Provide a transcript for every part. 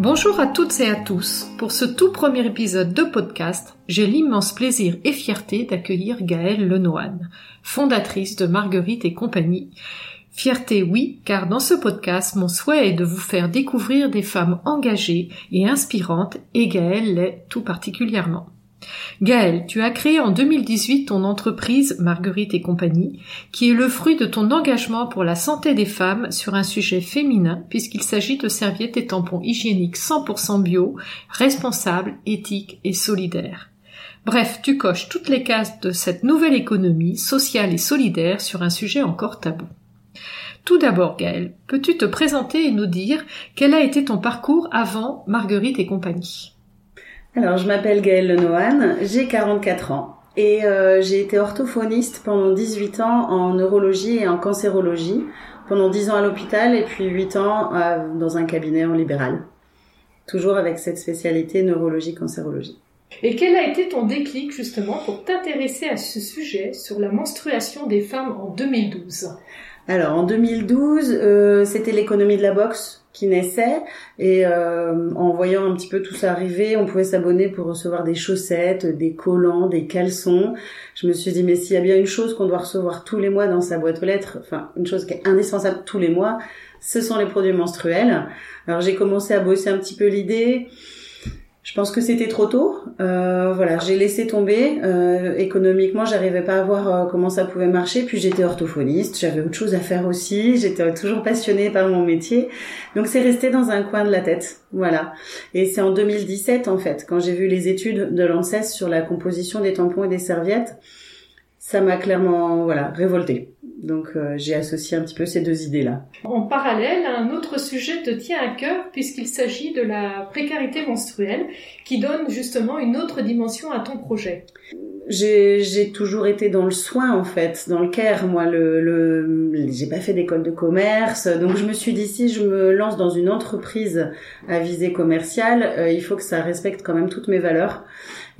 Bonjour à toutes et à tous. Pour ce tout premier épisode de podcast, j'ai l'immense plaisir et fierté d'accueillir Gaëlle Lenoine, fondatrice de Marguerite et compagnie. Fierté oui, car dans ce podcast, mon souhait est de vous faire découvrir des femmes engagées et inspirantes, et Gaëlle l'est tout particulièrement. Gaëlle, tu as créé en 2018 ton entreprise Marguerite et compagnie, qui est le fruit de ton engagement pour la santé des femmes sur un sujet féminin, puisqu'il s'agit de serviettes et tampons hygiéniques 100% bio, responsables, éthiques et solidaires. Bref, tu coches toutes les cases de cette nouvelle économie sociale et solidaire sur un sujet encore tabou. Tout d'abord, Gaëlle, peux-tu te présenter et nous dire quel a été ton parcours avant Marguerite et compagnie? Alors, je m'appelle Gaëlle Lenohan, j'ai 44 ans et euh, j'ai été orthophoniste pendant 18 ans en neurologie et en cancérologie, pendant 10 ans à l'hôpital et puis 8 ans euh, dans un cabinet en libéral. Toujours avec cette spécialité neurologie-cancérologie. Et quel a été ton déclic justement pour t'intéresser à ce sujet sur la menstruation des femmes en 2012 Alors en 2012, euh, c'était l'économie de la boxe qui naissait et euh, en voyant un petit peu tout ça arriver, on pouvait s'abonner pour recevoir des chaussettes, des collants, des caleçons. Je me suis dit mais s'il y a bien une chose qu'on doit recevoir tous les mois dans sa boîte aux lettres, enfin une chose qui est indispensable tous les mois, ce sont les produits menstruels. Alors j'ai commencé à bosser un petit peu l'idée. Je pense que c'était trop tôt. Euh, voilà, j'ai laissé tomber. Euh, économiquement, j'arrivais pas à voir euh, comment ça pouvait marcher. Puis j'étais orthophoniste, j'avais autre chose à faire aussi. J'étais toujours passionnée par mon métier, donc c'est resté dans un coin de la tête. Voilà. Et c'est en 2017 en fait, quand j'ai vu les études de l'ANSES sur la composition des tampons et des serviettes, ça m'a clairement voilà révoltée. Donc euh, j'ai associé un petit peu ces deux idées-là. En parallèle, un autre sujet te tient à cœur puisqu'il s'agit de la précarité menstruelle qui donne justement une autre dimension à ton projet. J'ai toujours été dans le soin en fait, dans le care. Moi, le, le j'ai pas fait d'école de commerce, donc je me suis dit si je me lance dans une entreprise à visée commerciale, euh, il faut que ça respecte quand même toutes mes valeurs.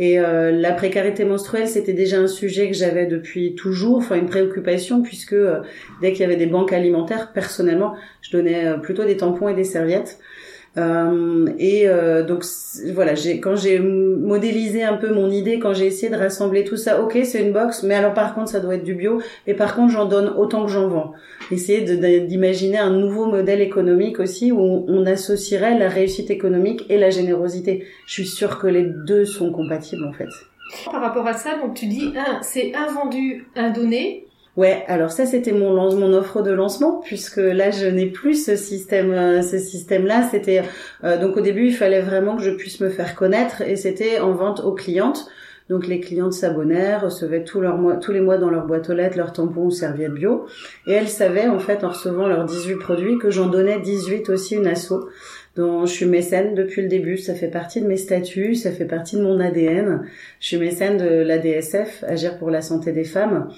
Et euh, la précarité menstruelle, c'était déjà un sujet que j'avais depuis toujours, enfin une préoccupation, puisque euh, dès qu'il y avait des banques alimentaires, personnellement, je donnais euh, plutôt des tampons et des serviettes. Euh, et euh, donc voilà, quand j'ai modélisé un peu mon idée, quand j'ai essayé de rassembler tout ça, ok, c'est une box, mais alors par contre ça doit être du bio, et par contre j'en donne autant que j'en vends. Essayer d'imaginer un nouveau modèle économique aussi où on associerait la réussite économique et la générosité. Je suis sûre que les deux sont compatibles en fait. Par rapport à ça, donc tu dis un, c'est un vendu, un donné. Ouais, alors ça c'était mon mon offre de lancement puisque là je n'ai plus ce système euh, ce système là, c'était euh, donc au début il fallait vraiment que je puisse me faire connaître et c'était en vente aux clientes. Donc les clientes s'abonnèrent, recevaient tous, tous les mois dans leur boîte aux lettres leurs tampons ou serviettes bio. Et elles savaient en fait en recevant leurs 18 produits que j'en donnais 18 aussi une asso dont je suis mécène depuis le début. Ça fait partie de mes statuts, ça fait partie de mon ADN. Je suis mécène de l'ADSF, Agir pour la santé des femmes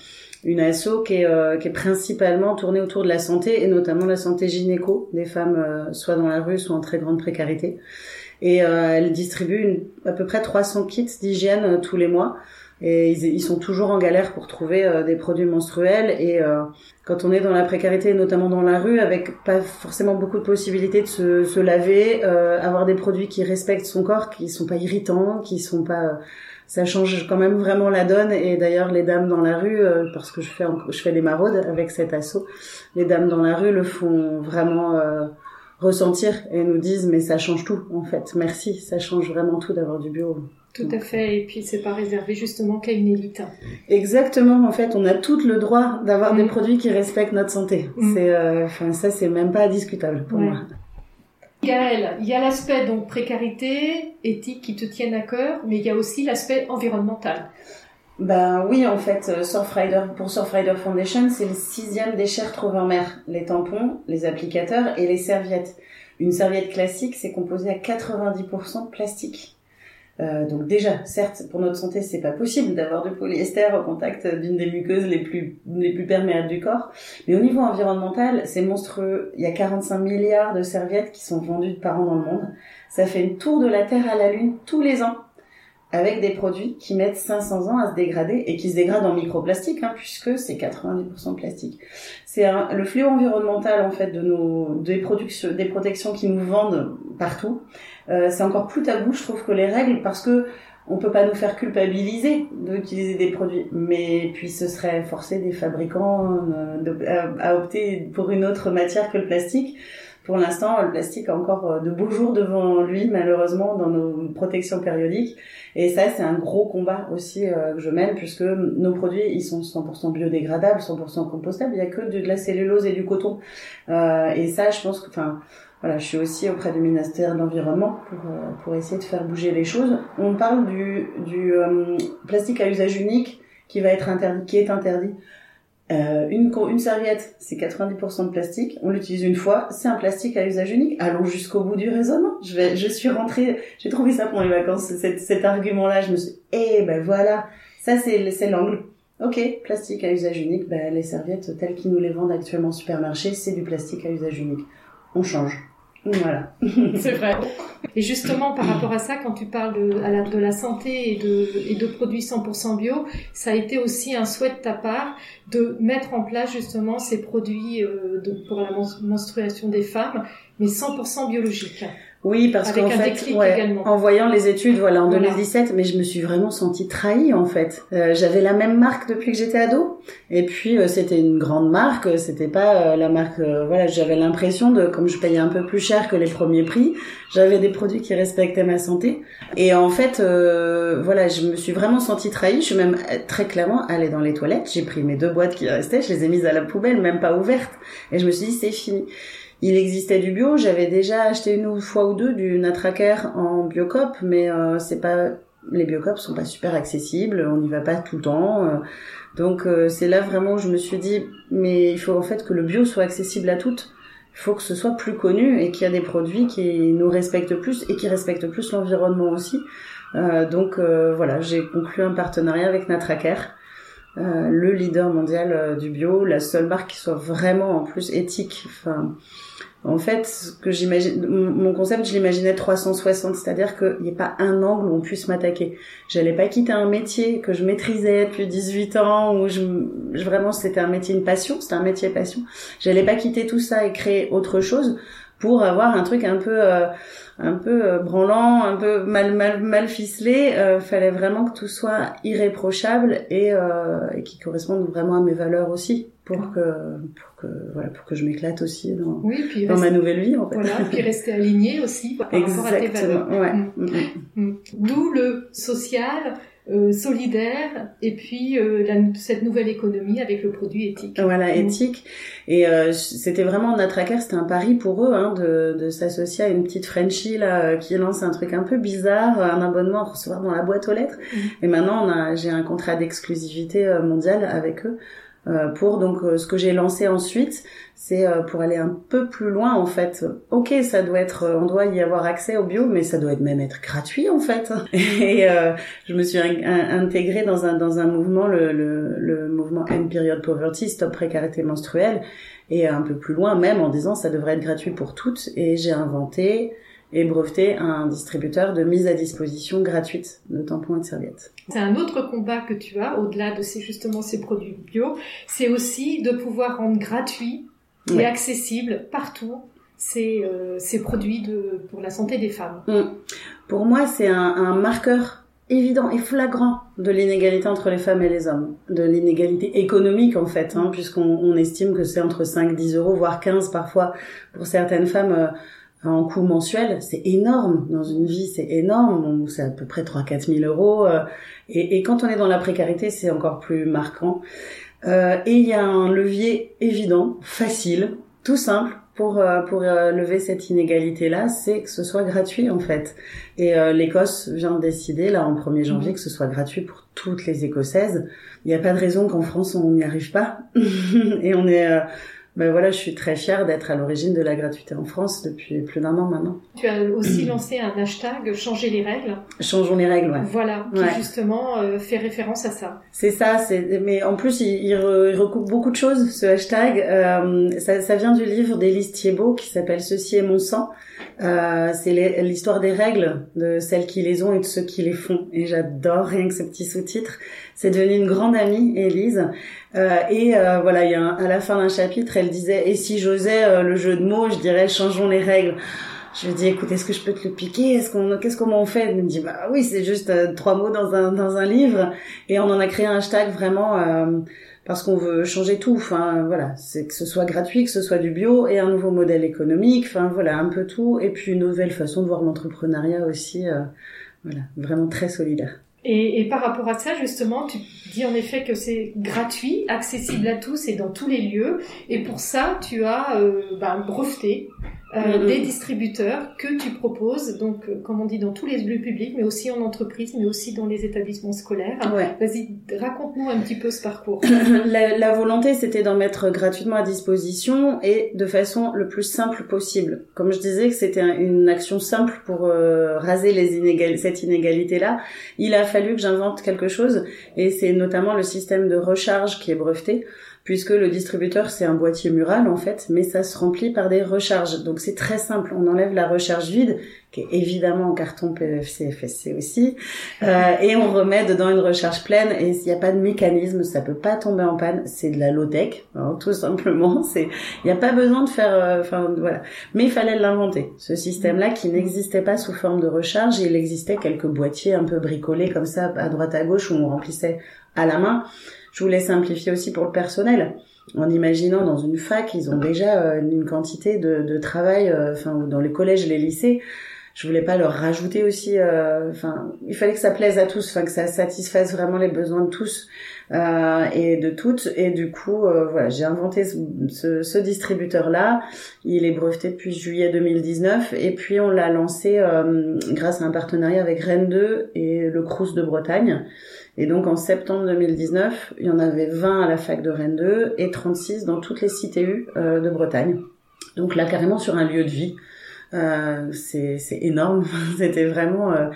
une asso qui est, euh, qui est principalement tournée autour de la santé et notamment la santé gynéco des femmes euh, soit dans la rue soit en très grande précarité. Et euh, elle distribue une, à peu près 300 kits d'hygiène tous les mois. Et ils, ils, sont toujours en galère pour trouver des produits menstruels. Et quand on est dans la précarité notamment dans la rue avec pas forcément beaucoup de possibilités de se, se laver avoir des produits qui respectent son corps qui sont pas irritants qui sont pas ça change quand même vraiment la donne. Et d'ailleurs, les dames dans la rue, euh, parce que je fais je fais des maraudes avec cet assaut, les dames dans la rue le font vraiment euh, ressentir et nous disent mais ça change tout en fait. Merci, ça change vraiment tout d'avoir du bio. Tout à fait, et puis c'est pas réservé justement qu'à une élite. Exactement, en fait, on a tout le droit d'avoir des mm. produits qui respectent notre santé. Mm. C'est, euh, ça, c'est même pas discutable pour moi. Gaëlle, il y a l'aspect donc précarité, éthique qui te tiennent à cœur, mais il y a aussi l'aspect environnemental. Ben oui, en fait, euh, Surfrider, pour Surfrider Foundation, c'est le sixième déchet retrouvé en mer. Les tampons, les applicateurs et les serviettes. Une serviette classique, c'est composé à 90% de plastique. Euh, donc déjà, certes, pour notre santé, c'est pas possible d'avoir du polyester au contact d'une des muqueuses les plus les plus perméables du corps. Mais au niveau environnemental, c'est monstrueux. Il y a 45 milliards de serviettes qui sont vendues par an dans le monde. Ça fait une tour de la Terre à la Lune tous les ans. avec des produits qui mettent 500 ans à se dégrader et qui se dégradent en microplastique, hein, puisque c'est 90% de plastique. C'est le fléau environnemental en fait de nos des productions, des protections qui nous vendent partout. Euh, c'est encore plus tabou, je trouve, que les règles, parce que on peut pas nous faire culpabiliser d'utiliser des produits, mais puis ce serait forcer des fabricants euh, à, opter pour une autre matière que le plastique. Pour l'instant, le plastique a encore euh, de beaux jours devant lui, malheureusement, dans nos protections périodiques. Et ça, c'est un gros combat aussi euh, que je mène, puisque nos produits, ils sont 100% biodégradables, 100% compostables. Il y a que de, la cellulose et du coton. Euh, et ça, je pense que, enfin, voilà, je suis aussi auprès du ministère de l'Environnement pour, euh, pour essayer de faire bouger les choses. On parle du, du plastique à usage unique qui va être interdit, qui est interdit. Euh, une, une serviette, c'est 90% de plastique. On l'utilise une fois, c'est un plastique à usage unique. Allons jusqu'au bout du raisonnement. Je vais, je suis rentrée, j'ai trouvé ça pendant les vacances, cet, cet argument-là. Je me suis, eh ben voilà, ça c'est l'angle. Ok, plastique à usage unique. Ben, les serviettes telles qu'ils nous les vendent actuellement au supermarché, c'est du plastique à usage unique. On change. Voilà. c'est vrai. Et justement, par rapport à ça, quand tu parles de, la, de la santé et de, produits 100% bio, ça a été aussi un souhait de ta part de mettre en place justement ces produits euh, pour la menstruation des femmes, mais 100% biologiques. Oui, parce qu'en fait, ouais, en voyant les études, voilà, en 2017, mais je me suis vraiment sentie trahie en fait. Euh, j'avais la même marque depuis que j'étais ado, et puis euh, c'était une grande marque, c'était pas euh, la marque. voilà, j'avais l'impression de, comme je payais un peu plus cher que les premiers prix, j'avais des produits qui respectaient ma santé. Et en fait, voilà, je me suis vraiment sentie trahie. Je suis même très clairement allée dans les toilettes, j'ai pris mes deux boîtes qui restaient, je les ai mises à la poubelle, même pas ouvertes, et je me suis dit c'est fini il existait du bio. J'avais déjà acheté une fois ou deux du Natraker en biocop, mais euh, c'est pas les biocops sont pas super accessibles. On n'y va pas tout le temps. Euh. donc euh, c'est là vraiment où je me suis dit mais il faut en fait que le bio soit accessible à toutes. Il faut que ce soit plus connu et qu'il y a des produits qui nous respectent plus et qui respectent plus l'environnement aussi. donc voilà, j'ai conclu un partenariat avec Natraker. le leader mondial du bio, la seule marque qui soit vraiment en plus éthique. En fait, que j'imagine, mon concept, je l'imaginais 360, c'est-à-dire qu'il n'y ait pas un angle où on puisse m'attaquer. J'allais pas quitter un métier que je maîtrisais depuis 18 ans, où je, vraiment c'était un métier, une passion, c'était un métier passion. J'allais pas quitter tout ça et créer autre chose pour avoir un truc un peu euh, un peu euh, branlant, un peu mal mal mal ficelé. Euh, fallait vraiment que tout soit irréprochable et, euh, et qui corresponde vraiment à mes valeurs aussi pour que pour que voilà pour que je m'éclate aussi dans oui, puis dans ma nouvelle vie en fait. Voilà, puis rester aligné aussi par rapport à tes valeurs. Ouais. Mm. Mm, mm. D'où le social, euh, solidaire et puis euh, la, cette nouvelle économie avec le produit éthique. Voilà, éthique. Et euh, c'était vraiment notre hacker, c'était un pari pour eux hein, de, de s'associer à une petite Frenchie là qui lance un truc un peu bizarre, un abonnement à recevoir dans la boîte aux lettres. Mm. Et maintenant, on a, j'ai un contrat d'exclusivité mondiale avec eux. Pour donc ce que j'ai lancé ensuite, c'est euh, pour aller un peu plus loin en fait. Ok, ça doit être, euh, on doit y avoir accès au bio, mais ça doit même être gratuit en fait. Et euh, je me suis intégrée dans un dans un mouvement, le, le, le mouvement End Period Poverty, Stop Précarité menstruelle, et un peu plus loin même en disant ça devrait être gratuit pour toutes. Et j'ai inventé et breveté un distributeur de mise à disposition gratuite de tampons et de serviettes. C'est un autre combat que tu as, au-delà de ces, justement ces produits bio, c'est aussi de pouvoir rendre gratuit et accessible partout ces, euh, ces produits de, pour la santé des femmes. Mm. Pour moi, c'est un, un, marqueur évident et flagrant de l'inégalité entre les femmes et les hommes, de l'inégalité économique en fait, hein, puisqu'on on estime que c'est entre 5, 10 euros, voire 15 parfois pour certaines femmes. Euh, en coût mensuel, c'est énorme. Dans une vie, c'est énorme. C'est à peu près 3-4 000 euros. Euh, et, et, quand on est dans la précarité, c'est encore plus marquant. Euh, et il y a un levier évident, facile, tout simple pour euh, pour euh, lever cette inégalité là, c'est que ce soit gratuit en fait. Et l'Écosse vient de décider là en 1er janvier mhm. que ce soit gratuit pour toutes les Écossaises. Il n'y a pas de raison qu'en France on n'y arrive pas. et on est ben voilà, je suis très fière d'être à l'origine de la gratuité en France depuis plus d'un an maintenant. Tu as aussi lancé un hashtag Changer les règles. Changeons les règles, ouais. Voilà, qui justement euh, fait référence à ça. C'est ça, c'est mais en plus il, il, recoupe beaucoup de choses ce hashtag. Euh, ça, ça, vient du livre d'Élise Thiebaud qui s'appelle Ceci est mon sang. Euh, c'est l'histoire des règles de celles qui les ont et de ceux qui les font. Et j'adore rien que ce petit sous-titre. C'est devenu une grande amie, Élise. Euh, et euh, voilà, il y a à la fin d'un chapitre, elle disait et si j'osais euh, le jeu de mots, je dirais changeons les règles. Je lui dis écoute, est-ce que je peux te le piquer? Est-ce qu'on qu'est-ce qu'on en fait? Elle me dit bah oui, c'est juste euh, trois mots dans un dans un livre et on en a créé un hashtag vraiment parce qu'on veut changer tout. Enfin voilà, c'est que ce soit gratuit, que ce soit du bio et un nouveau modèle économique. Enfin voilà, un peu tout et puis une nouvelle façon de voir l'entrepreneuriat aussi. voilà, vraiment très solidaire. Et, par rapport à ça, justement, tu dis en effet que c'est gratuit, accessible à tous et dans tous les lieux. Et pour ça, tu as euh, ben, breveté euh, mm-hmm. des distributeurs que tu proposes, donc euh, comme on dit dans tous les lieux publics, mais aussi en entreprise, mais aussi dans les établissements scolaires. Ouais. Vas-y, raconte-nous un petit peu ce parcours. la, la volonté, c'était d'en mettre gratuitement à disposition et de façon le plus simple possible. Comme je disais que c'était une action simple pour euh, raser les inégal cette inégalité-là, il a fallu que j'invente quelque chose et c'est notamment le système de recharge qui est breveté puisque le distributeur c'est un boîtier mural en fait, mais ça se remplit par des recharges. Donc c'est très simple, on enlève la recharge vide, qui est évidemment en carton PFC, FSC aussi, euh, et on remet dedans une recharge pleine. Et s'il n'y a pas de mécanisme, ça peut pas tomber en panne. C'est de la low tech, hein, tout simplement. C'est, il n'y a pas besoin de faire, euh, enfin voilà. Mais il fallait l'inventer, ce système-là qui n'existait pas sous forme de recharge. il existait quelques boîtiers un peu bricolés comme ça à droite à gauche où on remplissait à la main. Je voulais simplifier aussi pour le personnel en imaginant dans une fac, ils ont déjà euh, une quantité de, de travail, euh, enfin dans les collèges, les lycées. Je voulais pas leur rajouter aussi, euh, enfin, il fallait que ça plaise à tous, enfin que ça satisfasse vraiment les besoins de tous euh, et de toutes. Et du coup, voilà, j'ai inventé ce, ce, ce distributeur-là. Il est breveté depuis juillet 2019 et puis on l'a lancé grâce à un partenariat avec Rennes 2 et le Crous de Bretagne. Et donc en septembre 2019, il y en avait 20 à la fac de Rennes 2 et 36 dans toutes les CTU euh, de Bretagne. Donc là carrément sur un lieu de vie. Euh, c'est énorme. C'était vraiment euh,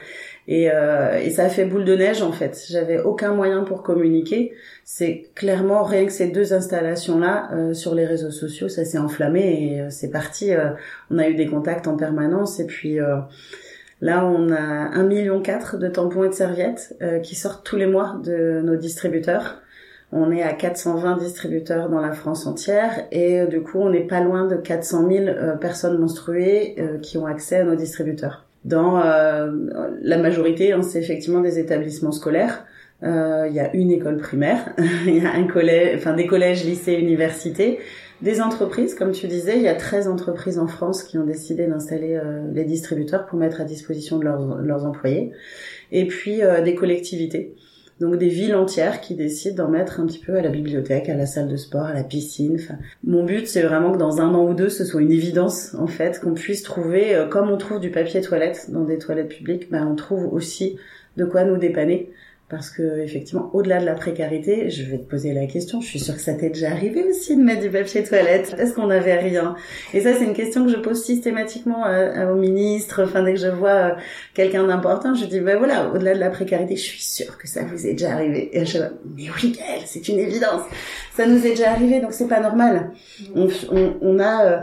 et, euh, et ça a fait boule de neige en fait. J'avais aucun moyen pour communiquer. C'est clairement rien que ces deux installations là euh, sur les réseaux sociaux, ça s'est enflammé et euh, c'est parti. on a eu des contacts en permanence et puis Là, on a un million quatre de tampons et de serviettes euh, qui sortent tous les mois de nos distributeurs. On est à 420 distributeurs dans la France entière et euh, du coup, on n'est pas loin de 400 000 euh, personnes menstruées qui ont accès à nos distributeurs. Dans la majorité, hein, c'est effectivement des établissements scolaires. Il y a une école primaire, il y a un collège, enfin des collèges, lycées, universités des entreprises, comme tu disais, il y a 13 entreprises en France qui ont décidé d'installer euh, les distributeurs pour mettre à disposition de leurs, leurs employés. Et puis euh, des collectivités. Donc des villes entières qui décident d'en mettre un petit peu à la bibliothèque, à la salle de sport, à la piscine. Mon but, c'est vraiment que dans un an ou deux, ce soit une évidence, en fait, qu'on puisse trouver, euh, comme on trouve du papier toilette dans des toilettes publiques, ben, on trouve aussi de quoi nous dépanner parce que effectivement, au-delà de la précarité, je vais te poser la question. Je suis sûre que ça t'est déjà arrivé aussi de mettre du papier toilette. Est-ce qu'on n'avait rien? Et ça, c'est une question que je pose systématiquement euh, au ministre. Enfin, dès que je vois euh, quelqu'un d'important, je dis ben voilà, au-delà de la précarité, je suis sûre que ça vous est déjà arrivé. Et je dis mais oui, c'est une évidence. Ça nous est déjà arrivé, donc c'est pas normal. On, on, on a euh,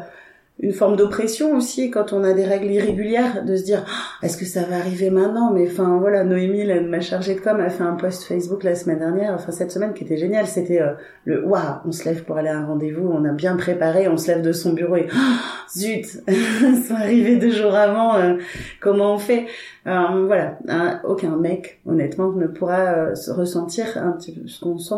une forme d'oppression aussi quand on a des règles irrégulières de se dire ah, est-ce que ça va arriver maintenant? Mais enfin voilà Noémie ma chargée de com a fait un post Facebook la semaine dernière enfin cette semaine qui était génial c'était euh, le waouh on se lève pour aller à un rendez-vous on a bien préparé on se lève de son bureau et oh, zut sont arrivés deux jours avant euh, comment on fait? Euh, voilà aucun mec honnêtement ne pourra ressentir un petit peu ce qu'on sent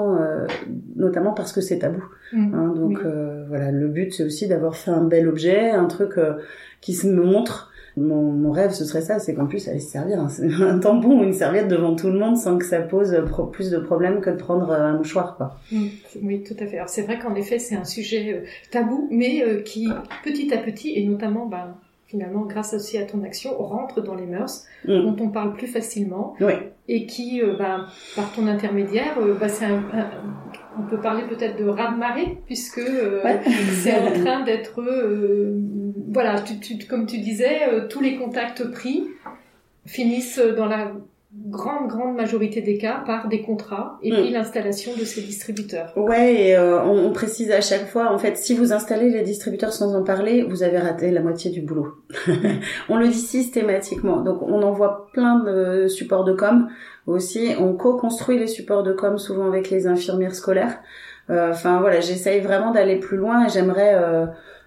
notamment parce que c'est tabou mmh. hein, donc voilà le but c'est aussi d'avoir fait un bel objet un truc euh, qui se montre. Mon, rêve, ce serait ça, c'est qu'en plus, aller se servir un, un, tampon ou une serviette devant tout le monde sans que ça pose plus de problèmes que de prendre euh, un mouchoir, quoi. Mmh. oui, tout à fait. Alors c'est vrai qu'en effet, c'est un sujet euh, tabou, mais qui, petit à petit, et notamment, ben, finalement, grâce aussi à ton action, rentre dans les mœurs, mmh. dont on parle plus facilement, oui. et qui, ben, par ton intermédiaire, ben, c'est un on peut parler peut-être de raz-de-marée, puisque euh, c'est en train d'être, euh, voilà, comme tu disais, euh, tous les contacts pris finissent dans la grande, grande majorité des cas par des contrats et puis mm. l'installation de ces distributeurs. Ouais, et on, précise à chaque fois, en fait, si vous installez les distributeurs sans en parler, vous avez raté la moitié du boulot. on le dit systématiquement. Donc, on envoie plein de supports de com aussi. On co-construit les supports de com souvent avec les infirmières scolaires. Euh, enfin voilà, j'essaye vraiment d'aller plus loin et j'aimerais euh,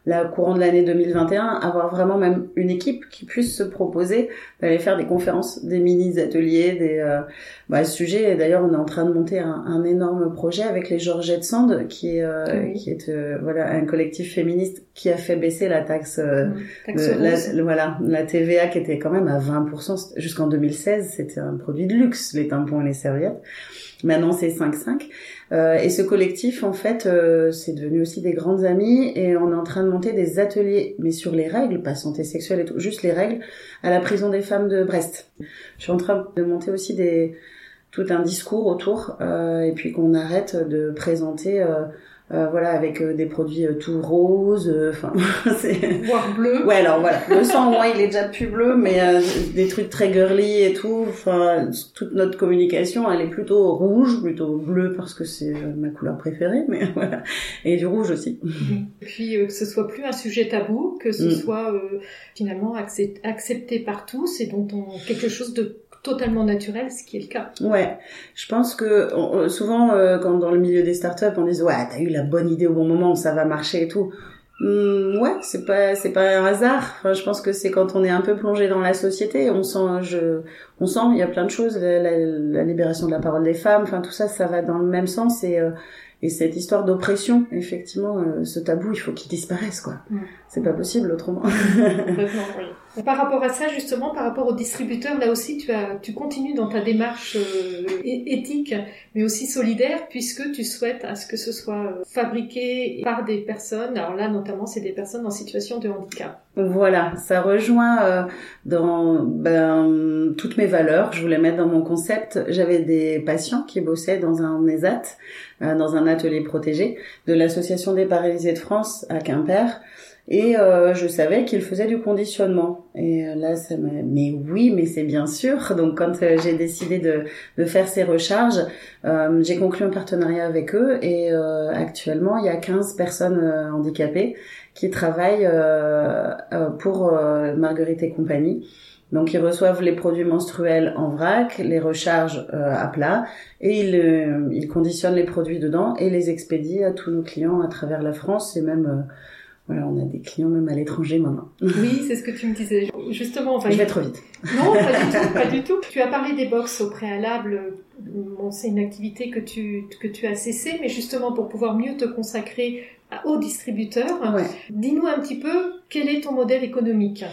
la courant de l'année 2021 avoir vraiment même une équipe qui puisse se proposer d'aller faire des conférences, des mini ateliers, des euh, bah, sujets. Et d'ailleurs, on est en train de monter un, un énorme projet avec les Georgettes Sand, qui est euh, ah qui est euh, voilà un collectif féministe qui a fait baisser la taxe, euh, mmh, la, voilà la TVA qui était quand même à 20% jusqu'en 2016. C'était un produit de luxe, les tampons et les serviettes. Maintenant, c'est 5,5. Euh, et ce collectif, en fait, euh, c'est devenu aussi des grandes amies et on est en train de monter des ateliers, mais sur les règles, pas santé sexuelle et tout, juste les règles, à la prison des femmes de Brest. Je suis en train de monter aussi des tout un discours autour euh, et puis qu'on arrête de présenter euh, voilà avec euh, des produits euh, tout roses enfin c'est voire bleu. Ouais alors voilà. Le sang moi il est déjà plus bleu mais des trucs très girly et tout enfin toute notre communication elle est plutôt rouge plutôt bleu parce que c'est ma couleur préférée mais voilà. Et du rouge aussi. Et puis que ce soit plus un sujet tabou que ce mm. soit finalement accepté par tous et dont on quelque chose de totalement naturel, ce qui est le cas. Ouais, je pense que souvent euh, quand dans le milieu des startups on dit ouais t'as eu la bonne idée au bon moment, ça va marcher et tout. Mmh, ouais, c'est pas c'est pas un hasard. Enfin, je pense que c'est quand on est un peu plongé dans la société, on sent je on sent il y a plein de choses, la, la, libération de la parole des femmes, enfin tout ça ça va dans le même sens et euh, et cette histoire d'oppression, effectivement, euh, ce tabou, il faut qu'il disparaisse, quoi. Mmh. C'est pas possible autrement. oui par rapport à ça, justement, par rapport aux distributeurs, là aussi, tu, as, tu continues dans ta démarche euh, éthique, mais aussi solidaire, puisque tu souhaites à ce que ce soit euh, fabriqué par des personnes. Alors là, notamment, c'est des personnes en situation de handicap. Voilà, ça rejoint euh, dans ben, toutes mes valeurs. Je voulais mettre dans mon concept. J'avais des patients qui bossaient dans un ESAT, dans un atelier protégé de l'association des paralysés de France à Quimper. Et euh, je savais qu'il faisait du conditionnement. Et euh, là, ça m'a... Mais oui, mais c'est bien sûr. Donc quand euh, j'ai décidé de, de, faire ces recharges, euh, j'ai conclu un partenariat avec eux. Et actuellement, il y a 15 personnes handicapées qui travaillent pour Marguerite et compagnie. Donc ils reçoivent les produits menstruels en vrac, les rechargent à plat et ils, ils conditionnent les produits dedans et les expédient à tous nos clients à travers la France et même voilà, on a des clients même à l'étranger maintenant. Oui, c'est ce que tu me disais. Justement, enfin, je vais trop vite. Non, pas du tout, pas du tout. Tu as parlé des box au préalable. Bon, c'est une activité que tu que tu as cessée, mais justement pour pouvoir mieux te consacrer aux distributeurs. Ouais. Dis-nous un petit peu quel est ton modèle économique?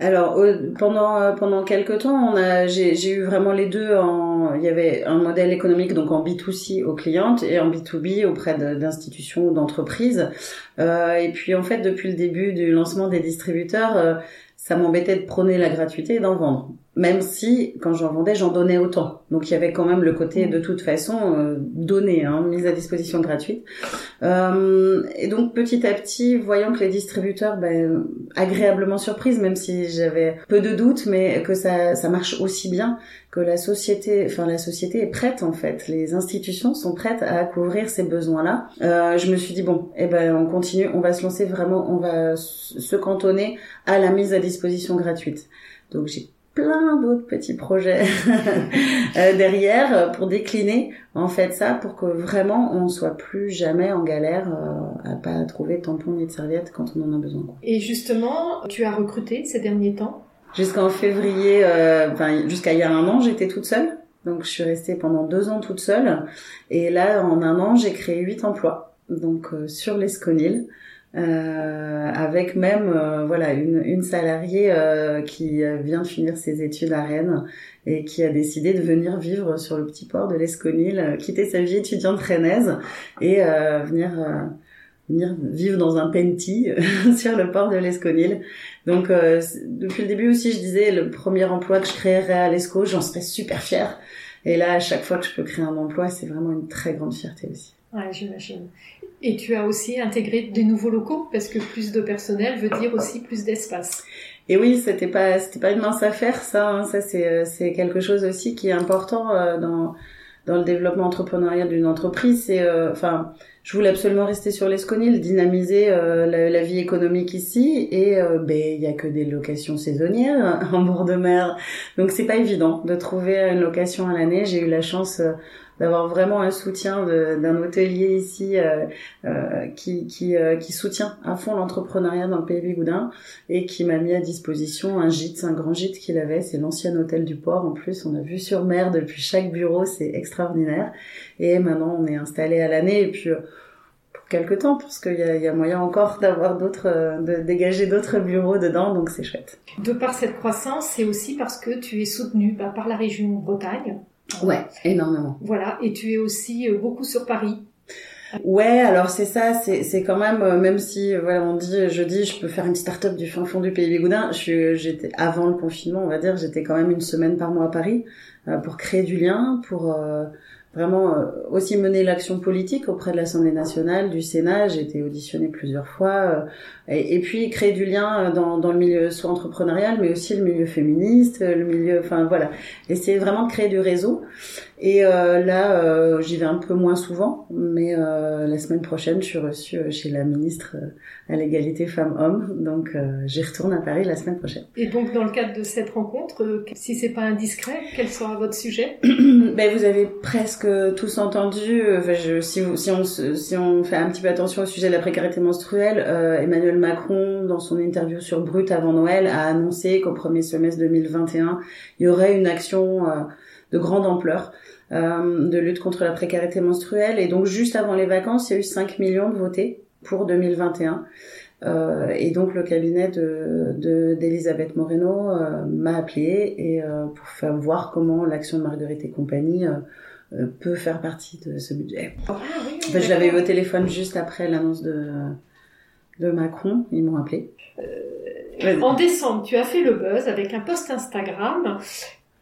Alors pendant euh, pendant quelques temps, on a j'ai eu vraiment les deux. En, il y avait un modèle économique donc en B2C aux clientes et en B2B auprès d'institutions ou d'entreprises. Euh, et puis en fait depuis le début du lancement des distributeurs, euh, ça m'embêtait de prôner la gratuité et d'en vendre même si quand j'en vendais, j'en donnais autant. Donc il y avait quand même le côté de toute façon euh, donné, hein, mise à disposition gratuite. Euh, et donc petit à petit, voyant que les distributeurs, ben, agréablement surprise, même si j'avais peu de doutes, mais que ça, ça marche aussi bien, que la société, enfin la société est prête en fait, les institutions sont prêtes à couvrir ces besoins-là. Euh, je me suis dit bon, eh ben on continue, on va se lancer vraiment, on va se cantonner à la mise à disposition gratuite. Donc j'ai plein d'autres petits projets euh, derrière pour décliner en fait ça pour que vraiment on soit plus jamais en galère euh, à pas trouver tampon ni de serviette quand on en a besoin. Et justement, tu as recruté ces derniers temps Jusqu'en février, euh, enfin jusqu'à il y a un an, j'étais toute seule. Donc je suis restée pendant deux ans toute seule. Et là, en un an, j'ai créé huit emplois. Donc sur l'Esconil. Euh, avec même euh, voilà une, une salariée euh, qui vient de finir ses études à Rennes et qui a décidé de venir vivre sur le petit port de l'Esconil, quitter sa vie étudiante rennaise et venir venir vivre dans un penty sur le port de l'Esconil. Donc depuis le début aussi, je disais le premier emploi que je créerais à l'Esco, j'en serais super fière. Et là, à chaque fois que je peux créer un emploi, c'est vraiment une très grande fierté aussi. Ouais, j'imagine. Et tu as aussi intégré des nouveaux locaux parce que plus de personnel veut dire aussi plus d'espace. Et oui, c'était pas c'était pas une mince affaire ça. Hein. Ça c'est euh, c'est quelque chose aussi qui est important euh, dans dans le développement entrepreneurial d'une entreprise. C'est euh, enfin je voulais absolument rester sur l'Esconil, dynamiser la, la, vie économique ici et ben il y a que des locations saisonnières en bord de mer. Donc c'est pas évident de trouver une location à l'année. J'ai eu la chance d'avoir vraiment un soutien d'un hôtelier ici euh, euh, euh, qui, soutient à fond l'entrepreneuriat dans le pays Bigoudin et qui m'a mis à disposition un gîte, un grand gîte qu'il avait, c'est l'ancien hôtel du port en plus, on a vu sur mer depuis chaque bureau, c'est extraordinaire. Et maintenant on est installé à l'année et puis pour quelques temps parce qu'il y a, y a, moyen encore d'avoir d'autres, de dégager d'autres bureaux dedans, donc c'est chouette. De par cette croissance, c'est aussi parce que tu es soutenu par la région Bretagne, Ouais, énormément. Voilà, et tu es aussi euh, beaucoup sur Paris. Ouais, alors c'est ça, c'est quand même euh, même si euh, voilà on dit je dis je peux faire une start-up du fin fond du pays Bigoudin, je j'étais avant le confinement, on va dire, j'étais quand même une semaine par mois à Paris pour créer du lien, pour vraiment euh, aussi mener l'action politique auprès de l'Assemblée nationale, du Sénat. J'ai été auditionnée plusieurs fois. Euh, et, et, puis créer du lien euh, dans, dans, le milieu soit entrepreneurial, mais aussi le milieu féministe, le milieu, enfin voilà, essayer vraiment de créer du réseau. Et euh, là, j'y vais un peu moins souvent, mais la semaine prochaine, je suis reçue chez la ministre à l'égalité femmes-hommes, donc j'y retourne à Paris la semaine prochaine. Et donc, dans le cadre de cette rencontre, si c'est pas indiscret, quel sera votre sujet Ben, vous avez presque que tous entendu. Enfin, je, si, si, on, si on fait un petit peu attention au sujet de la précarité menstruelle, euh, Emmanuel Macron, dans son interview sur Brut avant Noël, a annoncé qu'au premier semestre 2021, il y aurait une action euh, de grande ampleur euh, de lutte contre la précarité menstruelle. Et donc, juste avant les vacances, il y a eu 5 millions de votés pour 2021. Euh, et donc le cabinet de d'Elisabeth Moreno euh, m'a appelé et euh, pour faire voir comment l'action de Marguerite et compagnie euh, peut faire partie de ce budget. Ah, je l'avais eu au téléphone juste après l'annonce de, de Macron, ils m'ont appelé. Euh, en décembre, tu as fait le buzz avec un post Instagram.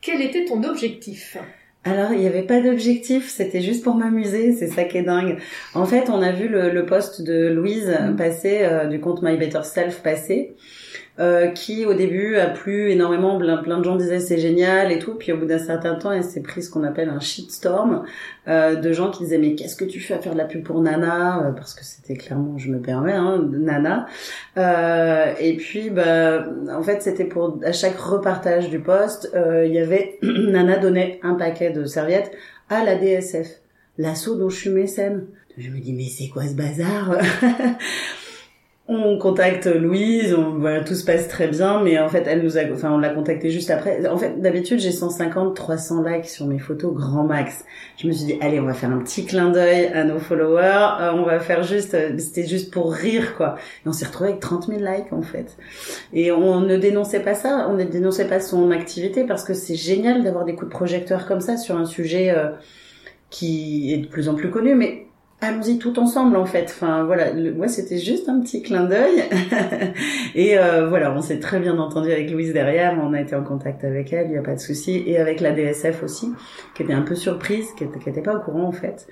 Quel était ton objectif? Alors, il n'y avait pas d'objectif, c'était juste pour m'amuser, c'est ça qui est dingue. En fait, on a vu le, le post de Louise mm. passer, euh, du compte My Better Self passer, euh, qui au début a plu énormément, plein, plein de gens disaient c'est génial et tout, puis au bout d'un certain temps, elle s'est pris ce qu'on appelle un shitstorm euh, de gens qui disaient mais qu'est-ce que tu fais à faire de la pub pour Nana euh, parce que c'était clairement, je me permets, hein, Nana. Euh, et puis bah en fait c'était pour à chaque repartage du poste, il y avait Nana donnait un paquet de serviettes à la DSF, l'assaut dont je suis mécène. Je me dis mais c'est quoi ce bazar? on contacte Louise, on, voilà, tout se passe très bien, mais en fait, elle nous a, enfin, on l'a contacté juste après. En fait, d'habitude, j'ai 150, 300 likes sur mes photos, grand max. Je me suis dit, allez, on va faire un petit clin d'œil à nos followers, euh, on va faire juste, euh, c'était juste pour rire, quoi. Et on s'est retrouvé avec 30 000 likes, en fait. Et on ne dénonçait pas ça, on ne dénonçait pas son activité, parce que c'est génial d'avoir des coups de projecteur comme ça sur un sujet euh, qui est de plus en plus connu, mais allons-y tout ensemble en fait. Enfin voilà, moi c'était juste un petit clin d'œil et euh, voilà, on s'est très bien entendu avec Louise derrière, on a été en contact avec elle, il n'y a pas de souci, et avec la DSF aussi, qui était un peu surprise, qui n'était pas au courant en fait.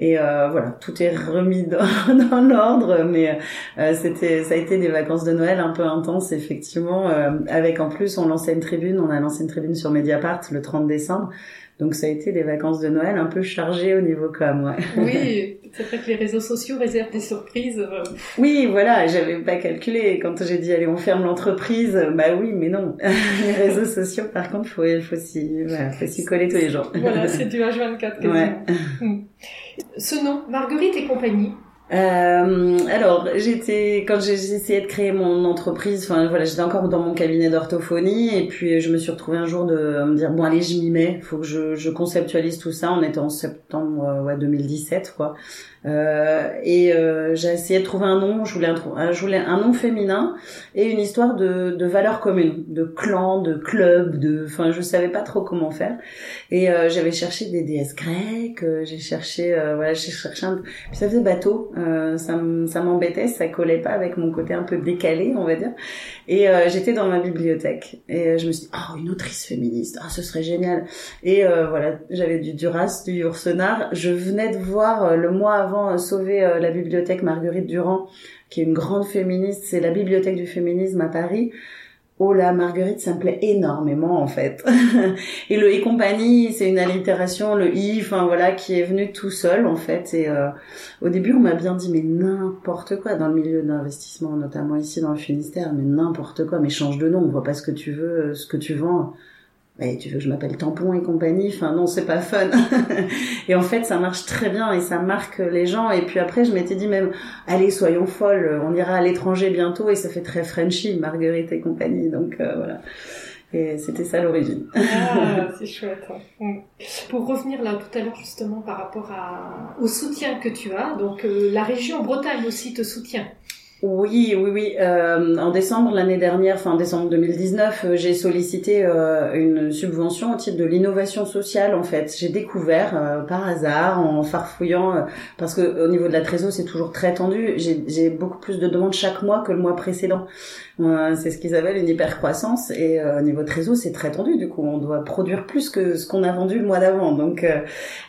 Et euh, voilà, tout est remis dans, dans l'ordre, mais euh, c'était, ça a été des vacances de Noël un peu intenses effectivement. Euh, avec en plus, on lançait une tribune, on a lancé une tribune sur Mediapart le 30 décembre. Donc ça a été des vacances de Noël un peu chargées au niveau com. Ouais. Oui, c'est vrai que les réseaux sociaux réservent des surprises. Euh. Oui, voilà, j'avais pas calculé. Quand j'ai dit allez on ferme l'entreprise, bah oui, mais non. les réseaux sociaux, par contre, faut faut s'y voilà, faut s'y coller tous les jours. Voilà, c'est du H24 Ouais. Hmm. Ce nom, Marguerite et compagnie, euh, alors, j'étais quand j'ai essayé de créer mon entreprise, enfin voilà, j'étais encore dans mon cabinet d'orthophonie et puis je me suis retrouvée un jour de me dire bon allez, je m'y mets, faut que je, je, conceptualise tout ça. On était en septembre euh, ouais, 2017 quoi. Euh, et euh, j'ai essayé de trouver un nom. Je voulais un, je voulais un nom féminin et une histoire de, de valeurs communes, de clan, de club, de. Enfin, je savais pas trop comment faire. Et euh, j'avais cherché des déesses grecques. Euh, j'ai cherché, voilà, j'ai cherché un. Puis ça faisait bateau Euh, ça m'embêtait, ça collait pas avec mon côté un peu décalé, on va dire. Et euh, j'étais dans ma bibliothèque et je me suis dit, oh, une autrice féministe, ah, ce serait génial. Et voilà, j'avais du Duras, du Yourcenar. Je venais de voir le mois avant sauver la bibliothèque Marguerite Durand, qui est une grande féministe. C'est la bibliothèque du féminisme à Paris. Oh là, Marguerite, ça me plaît énormément en fait. et le et compagnie, c'est une allitération, le i, enfin voilà, qui est venu tout seul en fait. Et euh, au début, on m'a bien dit mais n'importe quoi dans le milieu d'investissement, notamment ici dans le Finistère, mais n'importe quoi, mais change de nom, on voit pas ce que tu veux, ce que tu vends mais tu veux que je m'appelle tampon et compagnie? Enfin non c'est pas fun et en fait ça marche très bien et ça marque les gens et puis après je m'étais dit même allez soyons folles on ira à l'étranger bientôt et ça fait très Frenchy Marguerite et compagnie donc euh, voilà et c'était ça l'origine. Ah, c'est chouette. Hein. Mm. Pour revenir là tout à l'heure justement par rapport à, au soutien que tu as, donc euh, la région Bretagne aussi te soutient. Oui, oui, oui. Euh, en décembre l'année dernière, en décembre 2019, euh, j'ai sollicité euh, une subvention au titre de l'innovation sociale. En fait, j'ai découvert euh, par hasard, en farfouillant, parce que au niveau de la trésor, c'est toujours très tendu. J'ai beaucoup plus de demandes chaque mois que le mois précédent. c'est ce qu'ils appellent une hypercroissance. Et au niveau trésor, c'est très tendu. Du coup, on doit produire plus que ce qu'on a vendu le mois d'avant. Donc,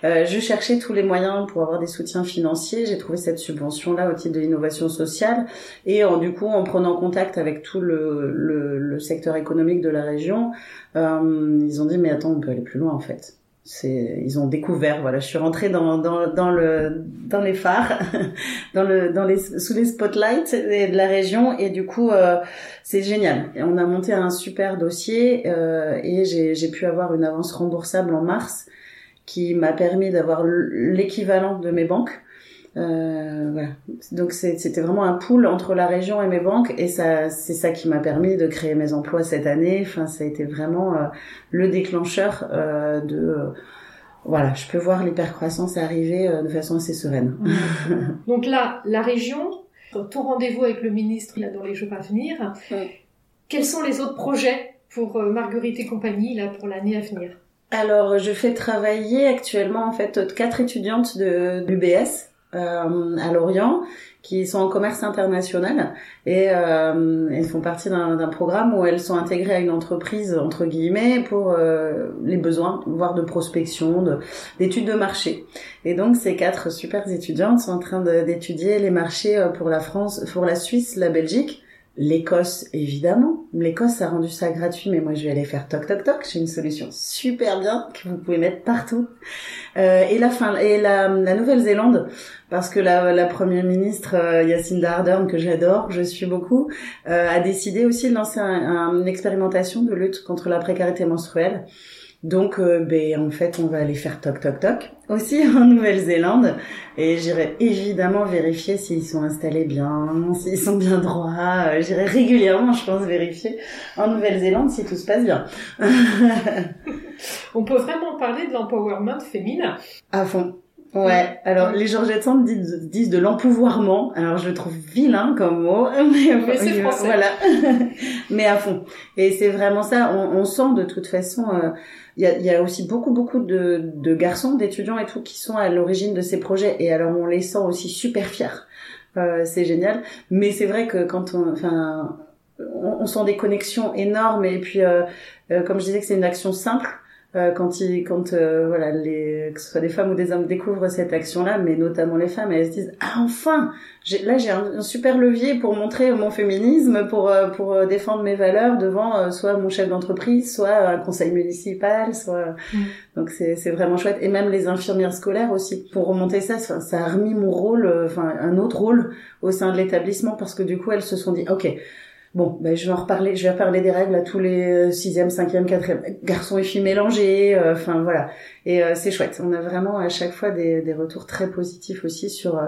je cherchais tous les moyens pour avoir des soutiens financiers. J'ai trouvé cette subvention là au titre de l'innovation sociale. Et euh, du coup, en prenant contact avec tout le, le, secteur économique de la région, euh, ils ont dit mais attends, on peut aller plus loin en fait. C'est, ils ont découvert. Voilà, je suis rentrée dans, dans, dans le dans les phares, dans le dans les sous les spotlights de la région et du coup euh, c'est génial. on a monté un super dossier euh, et j'ai j'ai pu avoir une avance remboursable en mars qui m'a permis d'avoir l'équivalent de mes banques. Euh, voilà. Donc c'était vraiment un pool entre la région et mes banques et ça c'est ça qui m'a permis de créer mes emplois cette année. Enfin ça a été vraiment euh, le déclencheur euh, de euh, voilà, je peux voir l'hypercroissance arriver euh, de façon assez sereine. Donc là, la région, ton rendez-vous avec le ministre là dans les jours à venir. Quels sont les autres projets pour Marguerite et compagnie là pour l'année à venir? Alors, je fais travailler actuellement en fait quatre étudiantes de l'UBS euh, à Lorient qui sont en commerce international et euh, elles font partie d'un programme où elles sont intégrées à une entreprise entre guillemets pour euh, les besoins, voire de prospection, d'études de, marché. Et donc ces quatre super étudiantes sont en train d'étudier les marchés euh, pour la France, pour la Suisse, la Belgique, L'Écosse, évidemment. L'Écosse a rendu ça gratuit, mais moi je vais aller faire toc toc toc. J'ai une solution super bien que vous pouvez mettre partout. Euh, et la fin, et la, la Nouvelle-Zélande, parce que la, la première ministre euh, Yacinda Ardern, que j'adore, je suis beaucoup, euh, a décidé aussi de lancer une expérimentation de lutte contre la précarité menstruelle. Donc, euh, ben, en fait, on va aller faire toc toc toc aussi en Nouvelle-Zélande et j'irai évidemment vérifier s'ils sont installés bien, s'ils sont bien droits. Euh, j'irai régulièrement, je pense, vérifier en Nouvelle-Zélande si tout se passe bien. on peut vraiment parler de l'empowerment féminin? À fond. Ouais, alors les Georgette Sand disent, disent de l'empouvoirment. Alors je le trouve vilain comme mot, mais, c'est français. Voilà, mais à fond. Et c'est vraiment ça. On, on, sent de toute façon. Euh, il y, a, y, a, aussi beaucoup beaucoup de, de garçons, d'étudiants et tout qui sont à l'origine de ces projets. Et alors on les sent aussi super fiers. Euh, c'est génial. Mais c'est vrai que quand on, enfin, on, on, sent des connexions énormes. Et puis, euh, euh comme je disais que c'est une action simple euh, quand ils, quand euh, voilà, les, que ce soit des femmes ou des hommes découvrent cette action-là, mais notamment les femmes, elles se disent ah enfin, là j'ai un, super levier pour montrer mon féminisme, pour euh, pour défendre mes valeurs devant soit mon chef d'entreprise, soit un conseil municipal, soit mm. donc c'est c'est vraiment chouette. Et même les infirmières scolaires aussi, pour remonter ça, ça, ça a remis mon rôle, enfin un autre rôle au sein de l'établissement parce que du coup elles se sont dit ok Bon, ben je vais en reparler. Je vais parler des règles à tous les euh, sixième, cinquième, quatrième garçons et filles mélangés. Euh, enfin voilà, et euh, c'est chouette. On a vraiment à chaque fois des, des retours très positifs aussi sur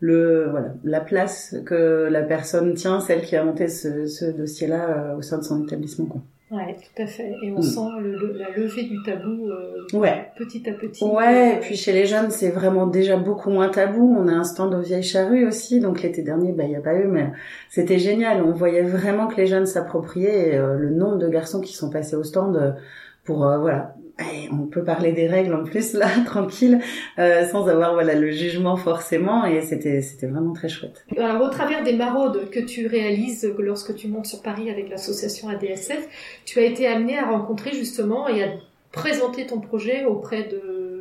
le voilà la place que la personne tient, celle qui a monté ce, ce dossier-là au sein de son établissement. Quoi. Ouais, tout à fait. Et on mm. sent le, la levée du tabou euh, ouais. petit à petit. Ouais, et puis chez les jeunes, c'est vraiment déjà beaucoup moins tabou. On a un stand aux vieilles charrues aussi. Donc l'été dernier, bah il y a pas eu, mais c'était génial. On voyait vraiment que les jeunes s'appropriaient. Euh, le nombre de garçons qui sont passés au stand euh, pour voilà on peut parler des règles en plus là, tranquille, euh, sans avoir voilà le jugement forcément, et c'était c'était vraiment très chouette. Alors au travers des maraudes que tu réalises lorsque tu montes sur Paris avec l'association ADSF, tu as été amené à rencontrer justement et à présenter ton projet auprès de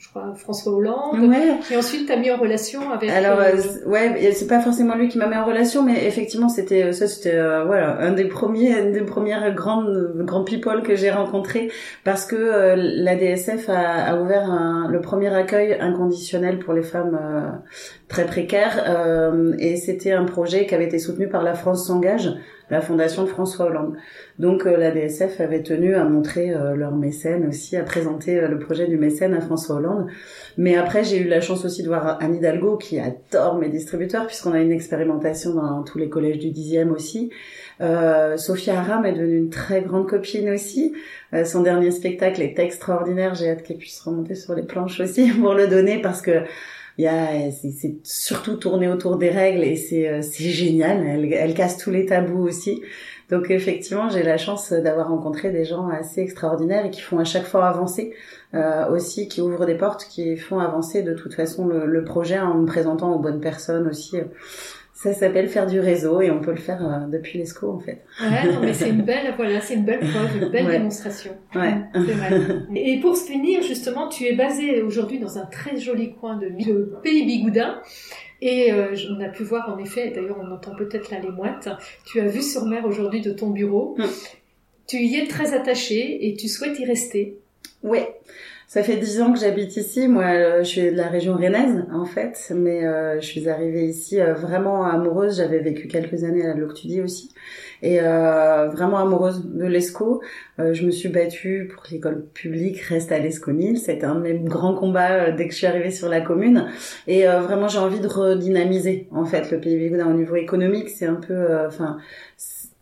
je crois, François Hollande, ouais. qui ensuite t'a mis en relation avec. Alors, euh, euh, ouais, c'est pas forcément lui qui m'a mis en relation, mais effectivement, c'était euh, ça, c'était voilà un des premiers, une des premières grandes grands people que j'ai rencontré parce que euh, la DSF a, a ouvert un, le premier accueil inconditionnel pour les femmes très précaires, et c'était un projet qui avait été soutenu par la France s'engage la fondation de François Hollande. Donc euh, la DSF avait tenu à montrer euh, leur mécène aussi, à présenter euh, le projet du mécène à François Hollande. Mais après, j'ai eu la chance aussi de voir Anne Hidalgo qui adore mes distributeurs puisqu'on a une expérimentation dans tous les collèges du 10e aussi. Euh, Sophia Aram est devenue une très grande copine aussi. son dernier spectacle est extraordinaire. J'ai hâte qu'elle puisse remonter sur les planches aussi pour le donner parce que c'est surtout tourné autour des règles et c'est euh, génial. Elle casse tous les tabous aussi. Donc effectivement, j'ai la chance d'avoir rencontré des gens assez extraordinaires et qui font à chaque fois avancer euh, aussi, qui ouvrent des portes, qui font avancer de toute façon le, le projet en me présentant aux bonnes personnes aussi. Ça s'appelle faire du réseau et on peut le faire euh, depuis l'ESCO en fait. Ouais, non, mais c'est une belle, voilà, c'est une belle preuve, une belle démonstration. Ouais. Et pour finir, justement, tu es basé aujourd'hui dans un très joli coin de, de Pays Bigoudin. Et euh, on a pu voir en effet, d'ailleurs on entend peut-être là les mouettes, tu as vu sur mer aujourd'hui de ton bureau. Mm. Tu y es très attaché et tu souhaites y rester. Oui. Ça fait dix ans que j'habite ici. Moi, euh, je suis de la région rennaise, en fait, mais euh, je suis arrivée ici euh, vraiment amoureuse. J'avais vécu quelques années à Loctudie aussi, et vraiment amoureuse de l'ESCO. je me suis battue pour que l'école publique reste à l'ESCONIL. C'était un de mes grands combats dès que je suis arrivée sur la commune. Et vraiment, j'ai envie de redynamiser, en fait, le Pays Bigoudin au niveau économique. C'est un peu, enfin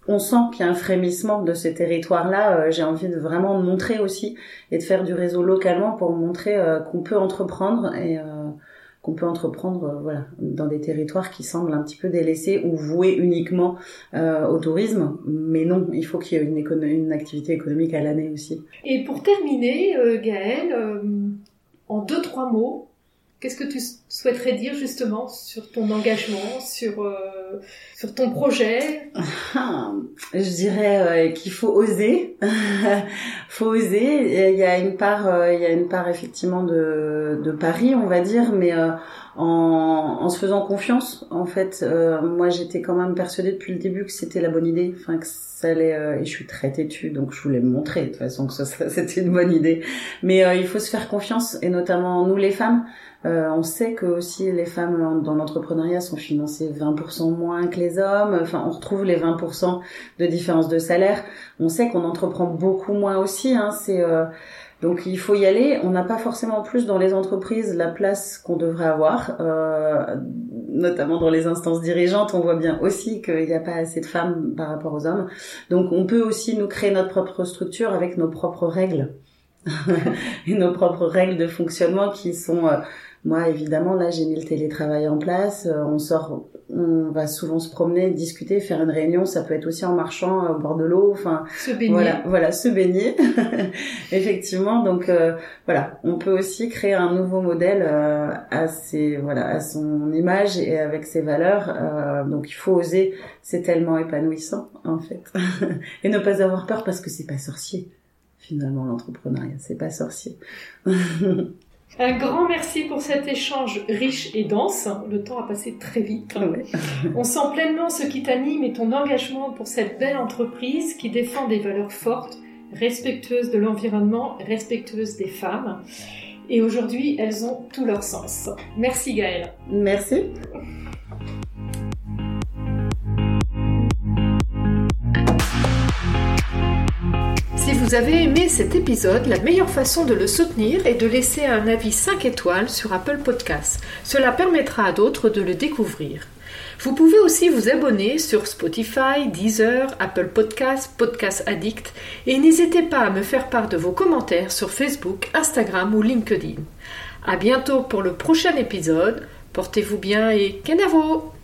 on sent qu'il y a un frémissement de ces territoires-là. Euh, j'ai envie de vraiment montrer aussi et de faire du réseau localement pour montrer euh, qu'on peut entreprendre et euh, qu'on peut entreprendre voilà dans des territoires qui semblent un petit peu délaissés ou voués uniquement au tourisme. Mais non, il faut qu'il y ait une, une activité économique à l'année aussi. Et pour terminer, Gaëlle, en deux trois mots, Qu'est-ce que tu souhaiterais dire justement sur ton engagement, sur euh, sur ton projet? Ah, Je dirais euh, qu'il faut oser, faut oser. Il y a une part, euh, il y a une part effectivement de de pari, on va dire, mais en, en se faisant confiance. En fait, moi j'étais quand même persuadée depuis le début que c'était la bonne idée, enfin que ça allait. et je suis très têtue, donc je voulais montrer de toute façon que c'était une bonne idée. Mais il faut se faire confiance, et notamment nous les femmes. Euh, on sait que aussi les femmes dans l'entrepreneuriat sont financées 20% moins que les hommes. Enfin, on retrouve les 20% de différence de salaire. On sait qu'on entreprend beaucoup moins aussi. Hein. C'est euh, donc il faut y aller. On n'a pas forcément plus dans les entreprises la place qu'on devrait avoir, euh, notamment dans les instances dirigeantes. On voit bien aussi qu'il n'y a pas assez de femmes par rapport aux hommes. Donc on peut aussi nous créer notre propre structure avec nos propres règles et nos propres règles de fonctionnement qui sont moi, évidemment, là, j'ai mis le télétravail en place. Euh, on sort, on va souvent se promener, discuter, faire une réunion. Ça peut être aussi en marchant euh, au bord de l'eau. Enfin, se baigner. Voilà, voilà, se baigner. Effectivement. Donc, euh, voilà, on peut aussi créer un nouveau modèle à ses, voilà, à son image et avec ses valeurs. donc, il faut oser. C'est tellement épanouissant, en fait, et ne pas avoir peur parce que c'est pas sorcier. Finalement, l'entrepreneuriat, c'est pas sorcier. Un grand merci pour cet échange riche et dense. Le temps a passé très vite. On sent pleinement ce qui t'anime et ton engagement pour cette belle entreprise qui défend des valeurs fortes, respectueuses de l'environnement, respectueuses des femmes. Et aujourd'hui, elles ont tout leur sens. Merci Gaëlle. Merci. Vous avez aimé cet épisode, la meilleure façon de le soutenir est de laisser un avis 5 étoiles sur Apple Podcasts. Cela permettra à d'autres de le découvrir. Vous pouvez aussi vous abonner sur Spotify, Deezer, Apple Podcasts, Podcast Addict et n'hésitez pas à me faire part de vos commentaires sur Facebook, Instagram ou LinkedIn. À bientôt pour le prochain épisode. Portez-vous bien et kenavo!